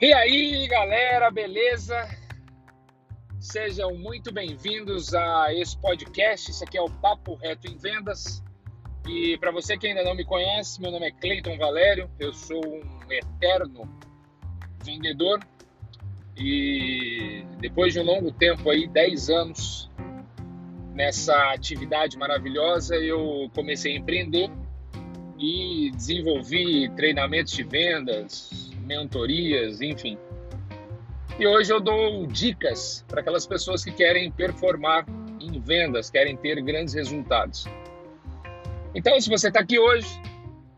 E aí, galera, beleza? Sejam muito bem-vindos a esse podcast. Esse aqui é o Papo Reto em Vendas. E para você que ainda não me conhece, meu nome é Cleiton Valério, eu sou um eterno vendedor e depois de um longo tempo aí, 10 anos nessa atividade maravilhosa, eu comecei a empreender e desenvolvi treinamentos de vendas, mentorias, enfim. E hoje eu dou dicas para aquelas pessoas que querem performar em vendas, querem ter grandes resultados. Então, se você está aqui hoje,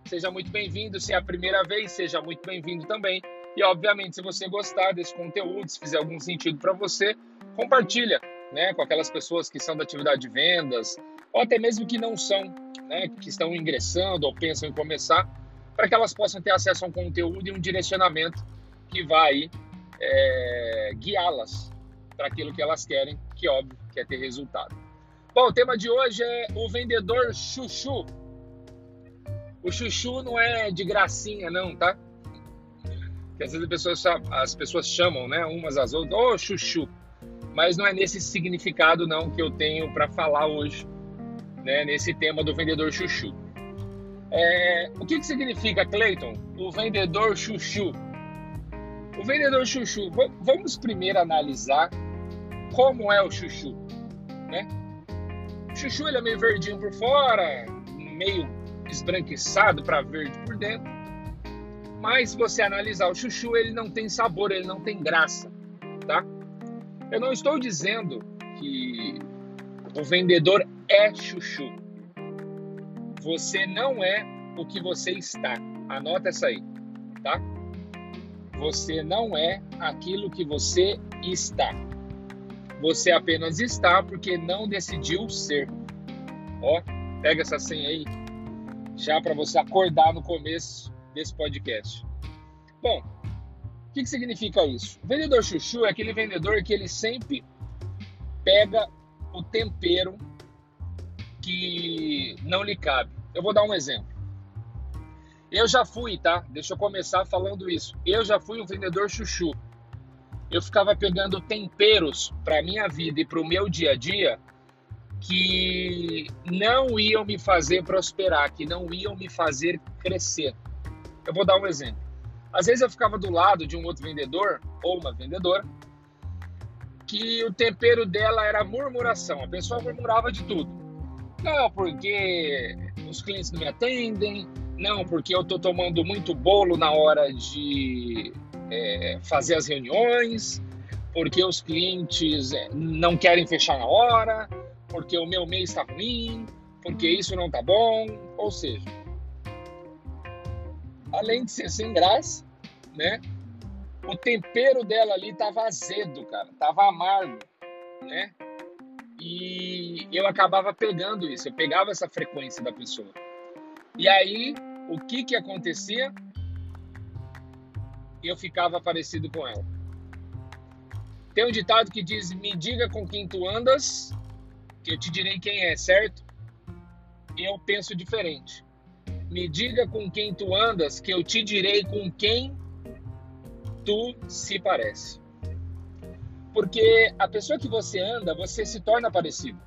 seja muito bem-vindo. Se é a primeira vez, seja muito bem-vindo também. E, obviamente, se você gostar desse conteúdo, se fizer algum sentido para você, compartilha né, com aquelas pessoas que são da atividade de vendas, ou até mesmo que não são, né, que estão ingressando ou pensam em começar, para que elas possam ter acesso a um conteúdo e um direcionamento que vai é, guiá-las para aquilo que elas querem, que óbvio que é ter resultado. Bom, o tema de hoje é o vendedor chuchu. O chuchu não é de gracinha, não, tá? Que às vezes as pessoas, as pessoas chamam, né, umas às outras, ô oh, chuchu. Mas não é nesse significado, não, que eu tenho para falar hoje, né, nesse tema do vendedor chuchu. É, o que, que significa, Clayton, o vendedor chuchu? O vendedor chuchu, vamos primeiro analisar como é o chuchu, né? O chuchu ele é meio verdinho por fora, meio esbranquiçado para verde por dentro. Mas se você analisar o chuchu, ele não tem sabor, ele não tem graça, tá? Eu não estou dizendo que o vendedor é chuchu. Você não é o que você está. Anota essa aí, tá? Você não é aquilo que você está. Você apenas está porque não decidiu ser. Ó, pega essa senha aí, já para você acordar no começo desse podcast. Bom, o que, que significa isso? O vendedor chuchu é aquele vendedor que ele sempre pega o tempero que não lhe cabe. Eu vou dar um exemplo. Eu já fui, tá? Deixa eu começar falando isso. Eu já fui um vendedor chuchu. Eu ficava pegando temperos para minha vida e para o meu dia a dia que não iam me fazer prosperar, que não iam me fazer crescer. Eu vou dar um exemplo. Às vezes eu ficava do lado de um outro vendedor ou uma vendedora que o tempero dela era murmuração. A pessoa murmurava de tudo. Não, porque os clientes não me atendem. Não, porque eu estou tomando muito bolo na hora de é, fazer as reuniões. Porque os clientes é, não querem fechar na hora. Porque o meu mês está ruim. Porque isso não está bom. Ou seja, além de ser sem graça, né? O tempero dela ali tava azedo, cara, tava amargo, né? E eu acabava pegando isso, eu pegava essa frequência da pessoa. E aí, o que que acontecia? Eu ficava parecido com ela. Tem um ditado que diz: Me diga com quem tu andas, que eu te direi quem é, certo? Eu penso diferente. Me diga com quem tu andas, que eu te direi com quem tu se parece. Porque a pessoa que você anda, você se torna parecido.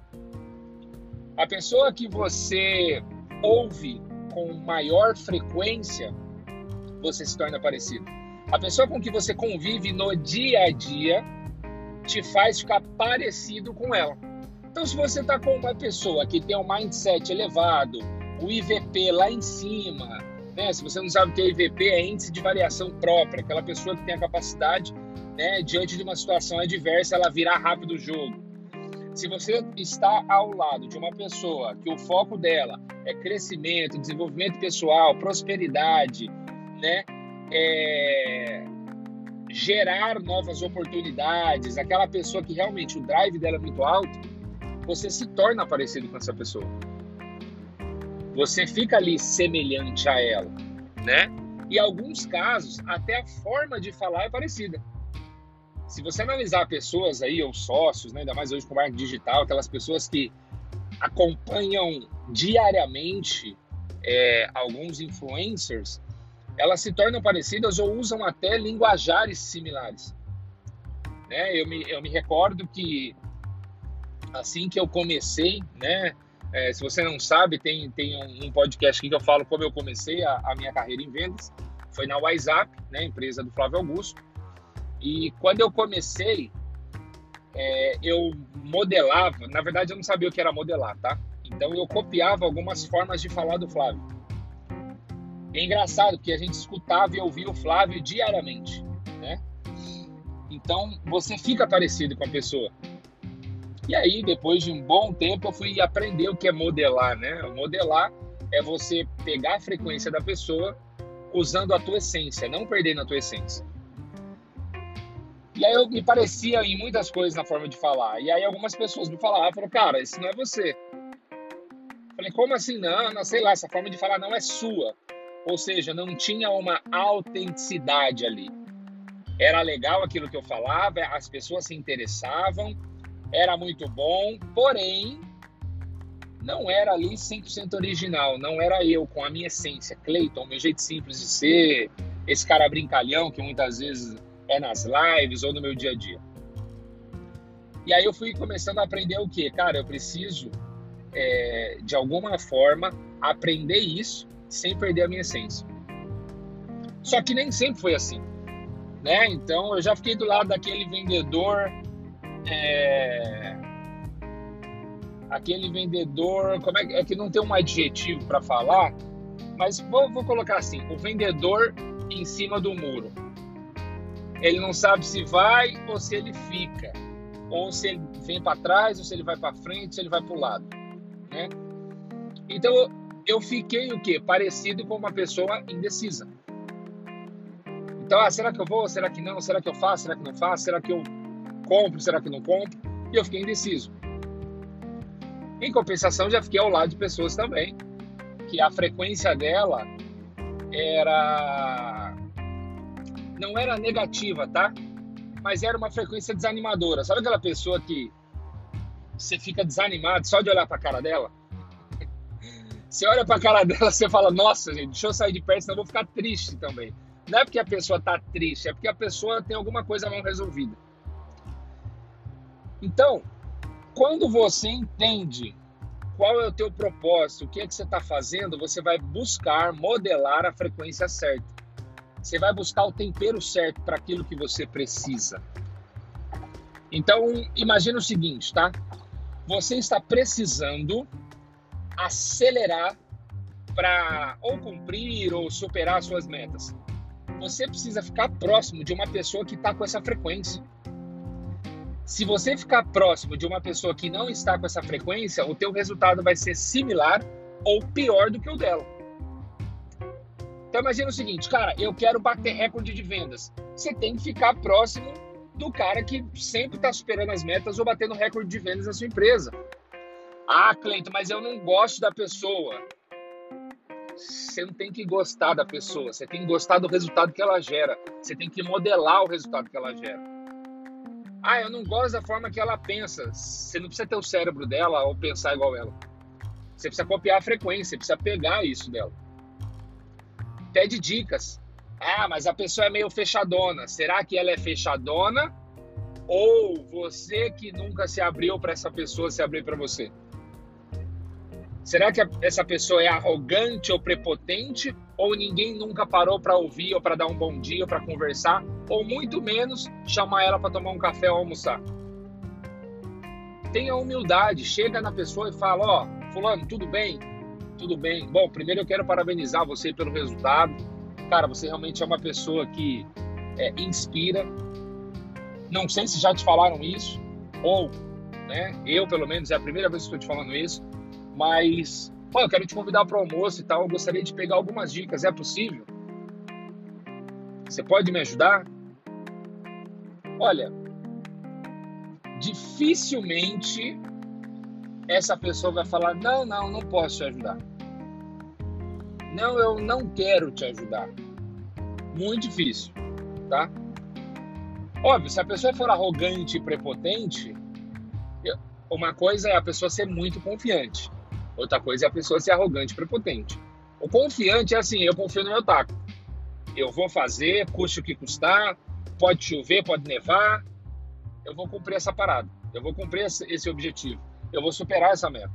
A pessoa que você ouve com maior frequência, você se torna parecido. A pessoa com que você convive no dia a dia te faz ficar parecido com ela. Então, se você está com uma pessoa que tem um mindset elevado, o IVP lá em cima. Né? Se você não sabe o que é IVP, é índice de variação própria, aquela pessoa que tem a capacidade, né, diante de uma situação adversa, ela virar rápido o jogo. Se você está ao lado de uma pessoa que o foco dela é crescimento, desenvolvimento pessoal, prosperidade, né, é... gerar novas oportunidades, aquela pessoa que realmente o drive dela é muito alto, você se torna parecido com essa pessoa você fica ali semelhante a ela, né? E alguns casos, até a forma de falar é parecida. Se você analisar pessoas aí, ou sócios, né, ainda mais hoje com marketing digital, aquelas pessoas que acompanham diariamente é, alguns influencers, elas se tornam parecidas ou usam até linguajares similares. Né? Eu, me, eu me recordo que assim que eu comecei, né? É, se você não sabe, tem, tem um, podcast aqui que eu falo como eu comecei a, a minha carreira em vendas. Foi na WhatsApp, né, empresa do Flávio Augusto. E quando eu comecei, é, eu modelava, na verdade eu não sabia o que era modelar, tá? Então eu copiava algumas formas de falar do Flávio. É engraçado porque a gente escutava e ouvia o Flávio diariamente, né? Então você fica parecido com a pessoa. E aí, depois de um bom tempo, eu fui aprender o que é modelar, né? Modelar é você pegar a frequência da pessoa usando a tua essência, não perdendo a tua essência. E aí eu me parecia em muitas coisas na forma de falar. E aí algumas pessoas me falavam, falaram, cara, isso não é você. Falei, como assim não? não? Sei lá, essa forma de falar não é sua. Ou seja, não tinha uma autenticidade ali. Era legal aquilo que eu falava, as pessoas se interessavam, era muito bom, porém não era ali 100% original, não era eu com a minha essência, Cleiton, meu jeito simples de ser, esse cara brincalhão que muitas vezes é nas lives ou no meu dia a dia. E aí eu fui começando a aprender o que? Cara, eu preciso, é, de alguma forma, aprender isso sem perder a minha essência. Só que nem sempre foi assim, né? Então eu já fiquei do lado daquele vendedor, é, aquele vendedor, como é, é que não tem um adjetivo para falar, mas vou, vou colocar assim, o vendedor em cima do muro ele não sabe se vai ou se ele fica, ou se ele vem para trás, ou se ele vai para frente, se ele vai para o lado, né? Então eu fiquei o quê? Parecido com uma pessoa indecisa. Então, ah, será que eu vou? Será que não? Será que eu faço? Será que não faço? Será que eu compro? Será que não compro? E eu fiquei indeciso. Em compensação, já fiquei ao lado de pessoas também que a frequência dela era não era negativa, tá? Mas era uma frequência desanimadora. Sabe aquela pessoa que você fica desanimado só de olhar para a cara dela? Você olha para a cara dela, você fala: "Nossa, gente, deixa eu sair de perto, senão eu vou ficar triste também". Não é porque a pessoa tá triste, é porque a pessoa tem alguma coisa mal resolvida. Então, quando você entende qual é o teu propósito, o que é que você está fazendo, você vai buscar modelar a frequência certa. Você vai buscar o tempero certo para aquilo que você precisa. Então, imagina o seguinte, tá? Você está precisando acelerar para ou cumprir ou superar suas metas. Você precisa ficar próximo de uma pessoa que está com essa frequência. Se você ficar próximo de uma pessoa que não está com essa frequência, o teu resultado vai ser similar ou pior do que o dela. Então imagina o seguinte, cara, eu quero bater recorde de vendas. Você tem que ficar próximo do cara que sempre está superando as metas ou batendo recorde de vendas na sua empresa. Ah, Cleiton, mas eu não gosto da pessoa. Você não tem que gostar da pessoa, você tem que gostar do resultado que ela gera. Você tem que modelar o resultado que ela gera. Ah, eu não gosto da forma que ela pensa. Você não precisa ter o cérebro dela ou pensar igual ela. Você precisa copiar a frequência, precisa pegar isso dela pede dicas. Ah, mas a pessoa é meio fechadona. Será que ela é fechadona? Ou você que nunca se abriu para essa pessoa se abrir para você? Será que essa pessoa é arrogante ou prepotente? Ou ninguém nunca parou para ouvir ou para dar um bom dia ou para conversar? Ou muito menos chamar ela para tomar um café ou almoçar? Tenha humildade, chega na pessoa e fala: Ó, oh, Fulano, tudo bem? Tudo bem. Bom, primeiro eu quero parabenizar você pelo resultado. Cara, você realmente é uma pessoa que é, inspira. Não sei se já te falaram isso, ou né, eu, pelo menos, é a primeira vez que estou te falando isso, mas pô, eu quero te convidar para o almoço e tal. Eu gostaria de pegar algumas dicas. É possível? Você pode me ajudar? Olha, dificilmente essa pessoa vai falar: não, não, não posso te ajudar. Não, eu não quero te ajudar. Muito difícil, tá? Óbvio, se a pessoa for arrogante e prepotente, uma coisa é a pessoa ser muito confiante, outra coisa é a pessoa ser arrogante e prepotente. O confiante é assim, eu confio no meu taco. eu vou fazer, custe o que custar, pode chover, pode nevar, eu vou cumprir essa parada, eu vou cumprir esse objetivo, eu vou superar essa meta,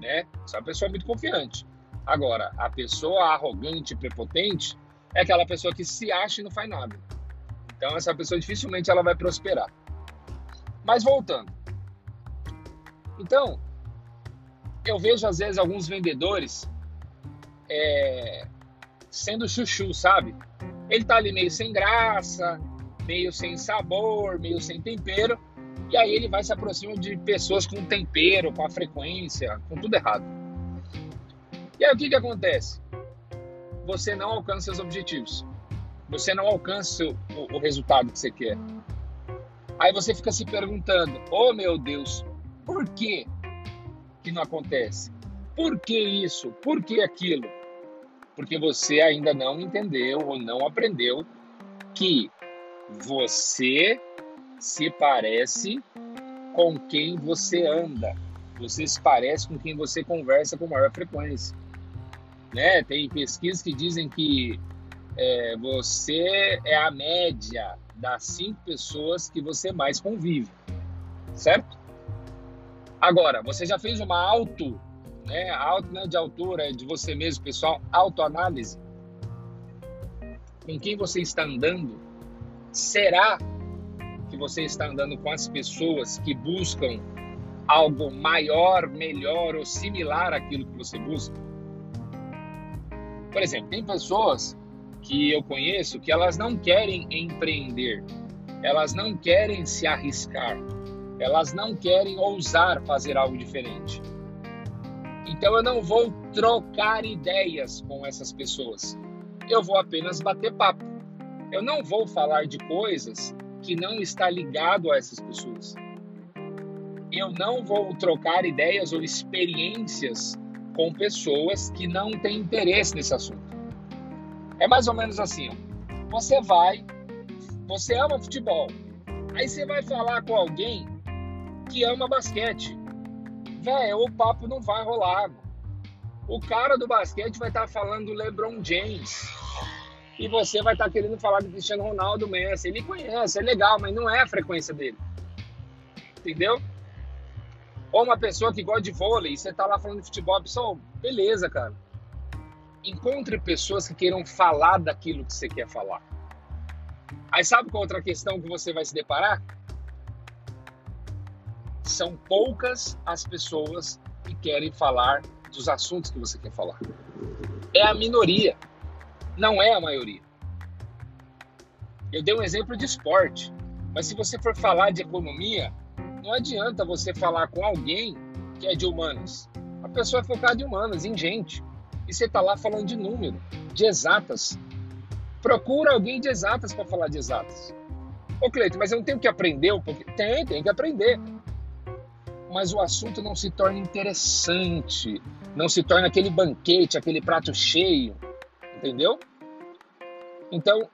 né? Essa é pessoa muito confiante. Agora, a pessoa arrogante prepotente é aquela pessoa que se acha e não faz nada. Então, essa pessoa dificilmente ela vai prosperar. Mas voltando. Então, eu vejo às vezes alguns vendedores é, sendo chuchu, sabe? Ele tá ali meio sem graça, meio sem sabor, meio sem tempero, e aí ele vai se aproximando de pessoas com tempero, com a frequência, com tudo errado. E aí o que que acontece? Você não alcança seus objetivos. Você não alcança o, o resultado que você quer. Aí você fica se perguntando: "Oh meu Deus, por que que não acontece? Por que isso? Por que aquilo?" Porque você ainda não entendeu ou não aprendeu que você se parece com quem você anda. Você se parece com quem você conversa com maior frequência. Né? Tem pesquisas que dizem que é, você é a média das cinco pessoas que você mais convive, certo? Agora, você já fez uma auto né? Auto não é de altura, é de você mesmo, pessoal. Autoanálise. Com quem você está andando? Será que você está andando com as pessoas que buscam algo maior, melhor ou similar àquilo que você busca? Por exemplo, tem pessoas que eu conheço que elas não querem empreender, elas não querem se arriscar, elas não querem ousar fazer algo diferente. Então eu não vou trocar ideias com essas pessoas. Eu vou apenas bater papo. Eu não vou falar de coisas que não está ligado a essas pessoas. Eu não vou trocar ideias ou experiências com pessoas que não têm interesse nesse assunto. É mais ou menos assim, ó. Você vai, você ama futebol. Aí você vai falar com alguém que ama basquete velho, o papo não vai rolar. O cara do basquete vai estar tá falando do LeBron James. E você vai estar tá querendo falar do Cristiano Ronaldo Messi. Ele conhece, é legal, mas não é a frequência dele. Entendeu? Ou uma pessoa que gosta de vôlei e você tá lá falando de futebol, pessoal, beleza, cara. Encontre pessoas que queiram falar daquilo que você quer falar. Aí sabe qual outra questão que você vai se deparar? são poucas as pessoas que querem falar dos assuntos que você quer falar. É a minoria, não é a maioria. Eu dei um exemplo de esporte, mas se você for falar de economia, não adianta você falar com alguém que é de humanas. A pessoa é focada em humanas, em gente. E você está lá falando de número, de exatas. Procura alguém de exatas para falar de exatas. Ô Cleiton, mas eu não tenho que aprender um pouquinho? Tem, tem que aprender mas o assunto não se torna interessante, não se torna aquele banquete, aquele prato cheio, entendeu? Então,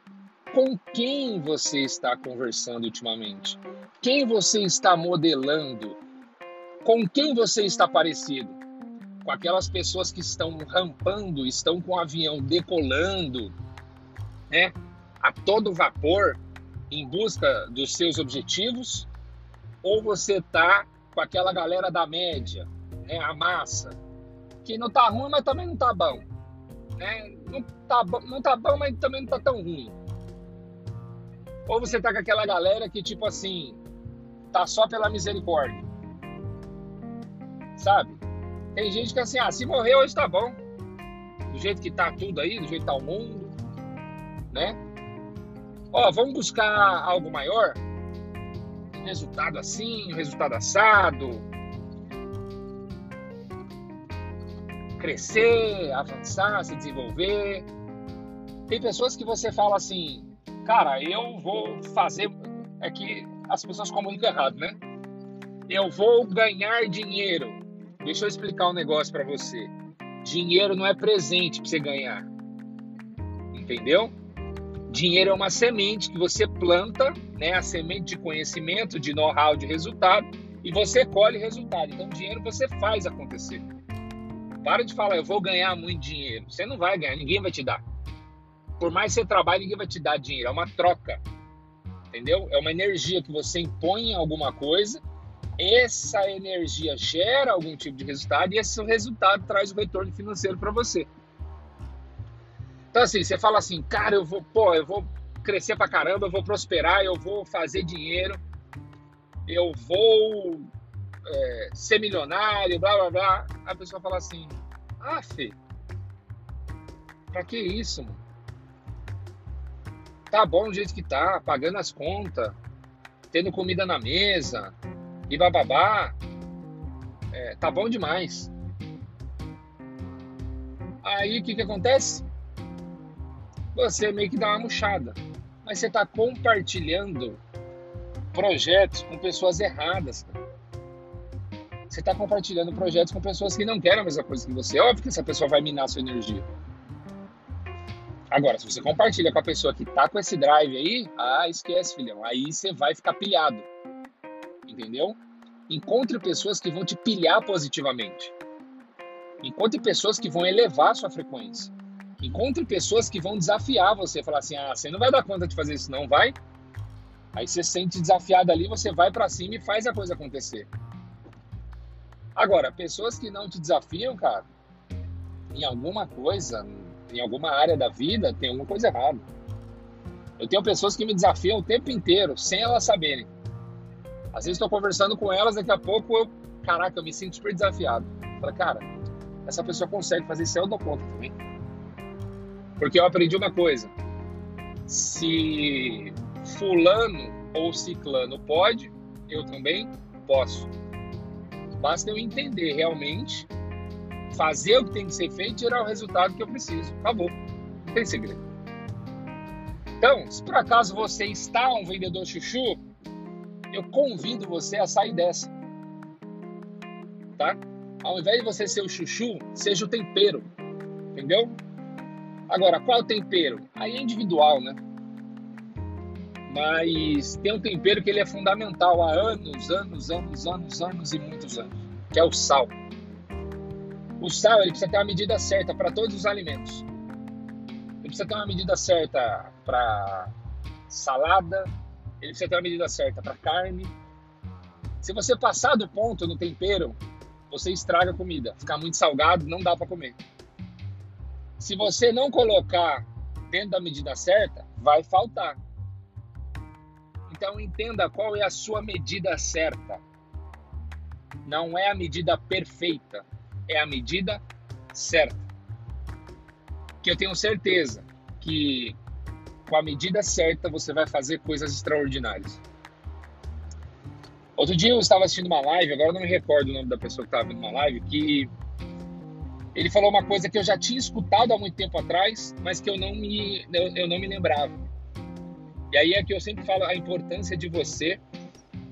com quem você está conversando ultimamente? Quem você está modelando? Com quem você está parecido? Com aquelas pessoas que estão rampando, estão com o avião decolando, né? A todo vapor em busca dos seus objetivos? Ou você está com aquela galera da média, né, a massa, que não tá ruim, mas também não tá bom. Né? Não, tá, não tá bom, mas também não tá tão ruim. Ou você tá com aquela galera que, tipo assim, tá só pela misericórdia. Sabe? Tem gente que assim, ah, se morrer hoje tá bom. Do jeito que tá tudo aí, do jeito que tá o mundo, né? Ó, vamos buscar algo maior? resultado assim, resultado assado. Crescer, avançar, se desenvolver. Tem pessoas que você fala assim, cara, eu vou fazer. É que as pessoas comunicam errado, né? Eu vou ganhar dinheiro. Deixa eu explicar um negócio para você. Dinheiro não é presente para você ganhar. Entendeu? Dinheiro é uma semente que você planta, né? A semente de conhecimento, de know-how, de resultado, e você colhe resultado. Então, dinheiro você faz acontecer. Para de falar, eu vou ganhar muito dinheiro. Você não vai ganhar, ninguém vai te dar. Por mais que você trabalhe, ninguém vai te dar dinheiro. É uma troca. Entendeu? É uma energia que você impõe em alguma coisa. Essa energia gera algum tipo de resultado e esse resultado traz o retorno financeiro para você. Então, assim, você fala assim, cara, eu vou, pô, eu vou crescer pra caramba, eu vou prosperar, eu vou fazer dinheiro, eu vou é, ser milionário, blá blá blá. A pessoa fala assim: Ah, Fê, pra que isso, mano? Tá bom do jeito que tá, pagando as contas, tendo comida na mesa e bababá. É, tá bom demais. Aí o que, que acontece? Você meio que dá uma murchada. Mas você está compartilhando projetos com pessoas erradas. Cara. Você está compartilhando projetos com pessoas que não querem a mesma coisa que você. É óbvio que essa pessoa vai minar a sua energia. Agora, se você compartilha com a pessoa que tá com esse drive aí, ah, esquece, filhão. Aí você vai ficar pilhado. Entendeu? Encontre pessoas que vão te pilhar positivamente. Encontre pessoas que vão elevar a sua frequência. Encontre pessoas que vão desafiar você. Falar assim, ah, você não vai dar conta de fazer isso, não vai? Aí você se sente desafiado ali, você vai para cima e faz a coisa acontecer. Agora, pessoas que não te desafiam, cara, em alguma coisa, em alguma área da vida, tem alguma coisa errada. Eu tenho pessoas que me desafiam o tempo inteiro, sem elas saberem. Às vezes estou conversando com elas, daqui a pouco eu, caraca, eu me sinto super desafiado. Fala, cara, essa pessoa consegue fazer isso, eu dou conta também. Porque eu aprendi uma coisa: se Fulano ou Ciclano pode, eu também posso. Basta eu entender realmente, fazer o que tem que ser feito e tirar o resultado que eu preciso. Acabou. Não tem segredo. Então, se por acaso você está um vendedor chuchu, eu convido você a sair dessa. Tá? Ao invés de você ser o chuchu, seja o tempero. Entendeu? Agora, qual tempero? Aí é individual, né? Mas tem um tempero que ele é fundamental há anos, anos, anos, anos, anos e muitos anos, que é o sal. O sal ele precisa ter uma medida certa para todos os alimentos. Ele precisa ter uma medida certa para salada, ele precisa ter uma medida certa para carne. Se você passar do ponto no tempero, você estraga a comida. Ficar muito salgado, não dá para comer. Se você não colocar dentro da medida certa, vai faltar. Então entenda qual é a sua medida certa. Não é a medida perfeita, é a medida certa. Que eu tenho certeza que com a medida certa você vai fazer coisas extraordinárias. Outro dia eu estava assistindo uma live, agora eu não me recordo o nome da pessoa que estava vendo uma live, que ele falou uma coisa que eu já tinha escutado há muito tempo atrás, mas que eu não me, eu, eu não me lembrava. E aí é que eu sempre falo a importância de você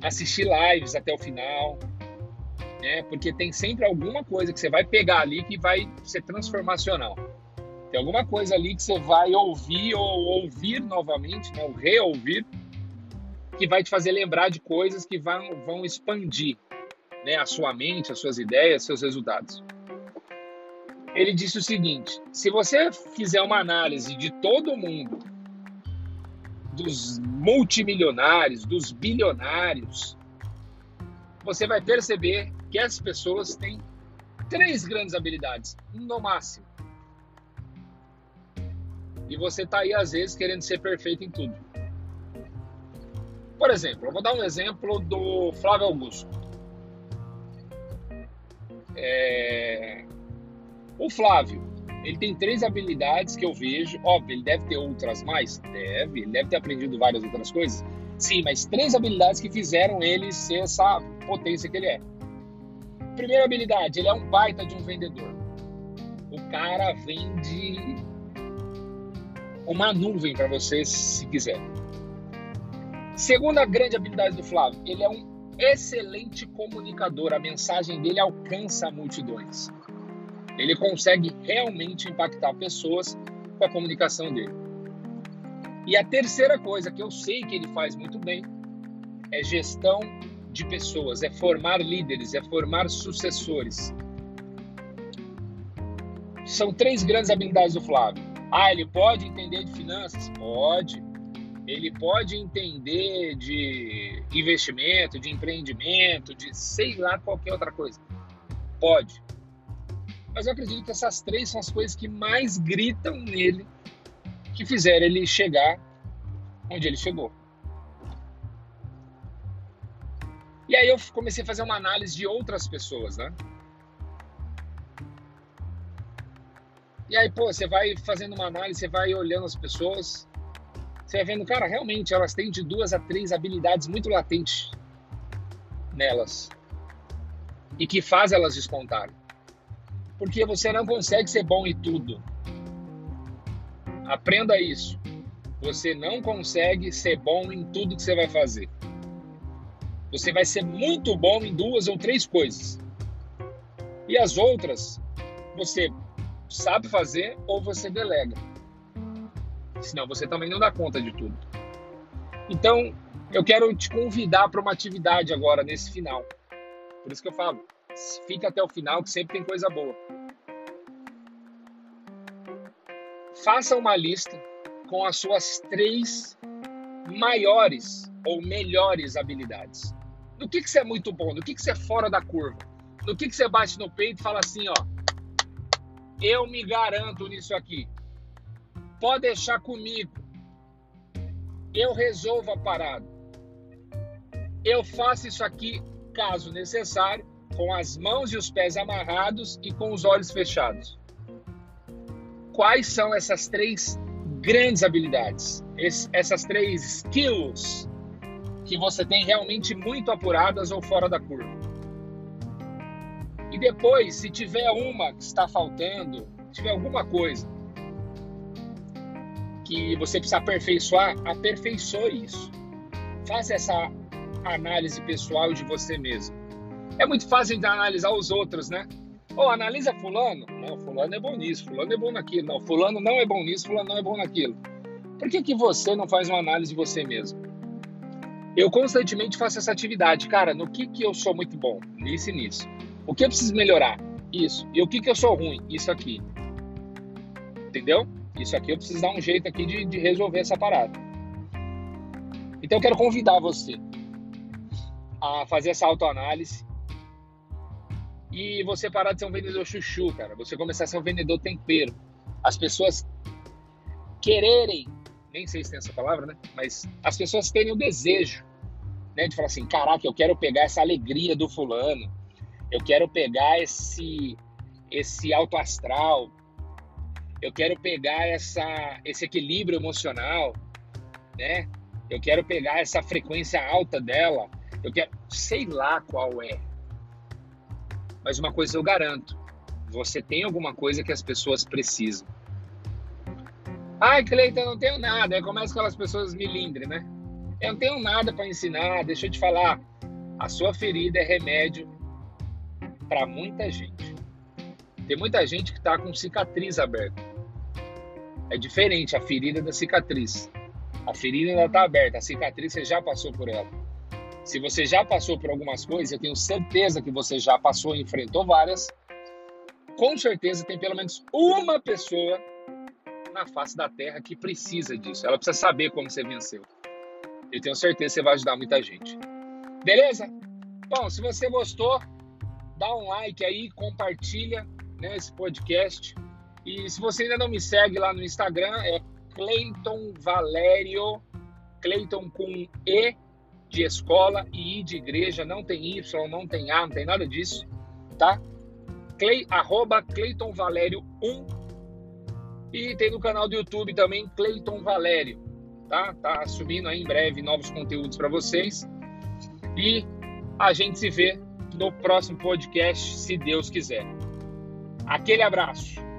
assistir lives até o final, né? Porque tem sempre alguma coisa que você vai pegar ali que vai ser transformacional. Tem alguma coisa ali que você vai ouvir ou ouvir novamente, né? ou reouvir, que vai te fazer lembrar de coisas que vão, vão expandir né? a sua mente, as suas ideias, seus resultados. Ele disse o seguinte: se você fizer uma análise de todo mundo dos multimilionários, dos bilionários, você vai perceber que essas pessoas têm três grandes habilidades, no máximo. E você está aí, às vezes, querendo ser perfeito em tudo. Por exemplo, eu vou dar um exemplo do Flávio Augusto. É... O Flávio, ele tem três habilidades que eu vejo. Óbvio, ele deve ter outras mais? Deve. Ele deve ter aprendido várias outras coisas? Sim, mas três habilidades que fizeram ele ser essa potência que ele é. Primeira habilidade, ele é um baita de um vendedor. O cara vende uma nuvem para você se quiser. Segunda grande habilidade do Flávio, ele é um excelente comunicador. A mensagem dele alcança multidões. Ele consegue realmente impactar pessoas com a comunicação dele. E a terceira coisa que eu sei que ele faz muito bem é gestão de pessoas, é formar líderes, é formar sucessores. São três grandes habilidades do Flávio. Ah, ele pode entender de finanças? Pode. Ele pode entender de investimento, de empreendimento, de sei lá qualquer outra coisa. Pode. Mas eu acredito que essas três são as coisas que mais gritam nele, que fizeram ele chegar onde ele chegou. E aí eu comecei a fazer uma análise de outras pessoas, né? E aí, pô, você vai fazendo uma análise, você vai olhando as pessoas, você vai vendo, cara, realmente elas têm de duas a três habilidades muito latentes nelas e que faz elas despontarem. Porque você não consegue ser bom em tudo. Aprenda isso. Você não consegue ser bom em tudo que você vai fazer. Você vai ser muito bom em duas ou três coisas. E as outras, você sabe fazer ou você delega. Senão você também não dá conta de tudo. Então, eu quero te convidar para uma atividade agora, nesse final. Por isso que eu falo, fica até o final, que sempre tem coisa boa. Faça uma lista com as suas três maiores ou melhores habilidades. No que, que você é muito bom? No que, que você é fora da curva? No que, que você bate no peito e fala assim, ó, eu me garanto nisso aqui. Pode deixar comigo. Eu resolvo a parada. Eu faço isso aqui, caso necessário, com as mãos e os pés amarrados e com os olhos fechados. Quais são essas três grandes habilidades? essas três skills que você tem realmente muito apuradas ou fora da curva? E depois, se tiver uma que está faltando, tiver alguma coisa que você precisa aperfeiçoar, aperfeiçoe isso. Faça essa análise pessoal de você mesmo. É muito fácil de analisar os outros, né? Ou oh, analisa fulano. Não, fulano é bom nisso, fulano é bom naquilo. Não, fulano não é bom nisso, fulano não é bom naquilo. Por que, que você não faz uma análise de você mesmo? Eu constantemente faço essa atividade. Cara, no que, que eu sou muito bom? Nisso e nisso. O que eu preciso melhorar? Isso. E o que, que eu sou ruim? Isso aqui. Entendeu? Isso aqui eu preciso dar um jeito aqui de, de resolver essa parada. Então eu quero convidar você a fazer essa autoanálise e você parar de ser um vendedor chuchu, cara. Você começar a ser um vendedor tempero. As pessoas quererem, nem sei se tem essa palavra, né? Mas as pessoas terem o desejo, né? De falar assim, caraca, eu quero pegar essa alegria do fulano. Eu quero pegar esse esse alto astral. Eu quero pegar essa esse equilíbrio emocional, né? Eu quero pegar essa frequência alta dela. Eu quero, sei lá qual é. Mas uma coisa eu garanto, você tem alguma coisa que as pessoas precisam. Ai, Cleiton, eu não tenho nada. Aí começa aquelas pessoas milindres, né? Eu não tenho nada para ensinar. Deixa eu te falar. A sua ferida é remédio para muita gente. Tem muita gente que está com cicatriz aberta. É diferente a ferida da cicatriz. A ferida ainda está aberta, a cicatriz você já passou por ela. Se você já passou por algumas coisas, eu tenho certeza que você já passou e enfrentou várias. Com certeza tem pelo menos uma pessoa na face da Terra que precisa disso. Ela precisa saber como você venceu. Eu tenho certeza que você vai ajudar muita gente. Beleza? Bom, se você gostou, dá um like aí, compartilha né, esse podcast. E se você ainda não me segue lá no Instagram, é Cleiton Valério, Cleiton com E de escola e I de igreja, não tem Y, não tem A, não tem nada disso, tá? Clay, arroba Cleiton Valério 1 e tem no canal do YouTube também Cleiton Valério, tá? Tá subindo aí em breve novos conteúdos para vocês e a gente se vê no próximo podcast, se Deus quiser. Aquele abraço.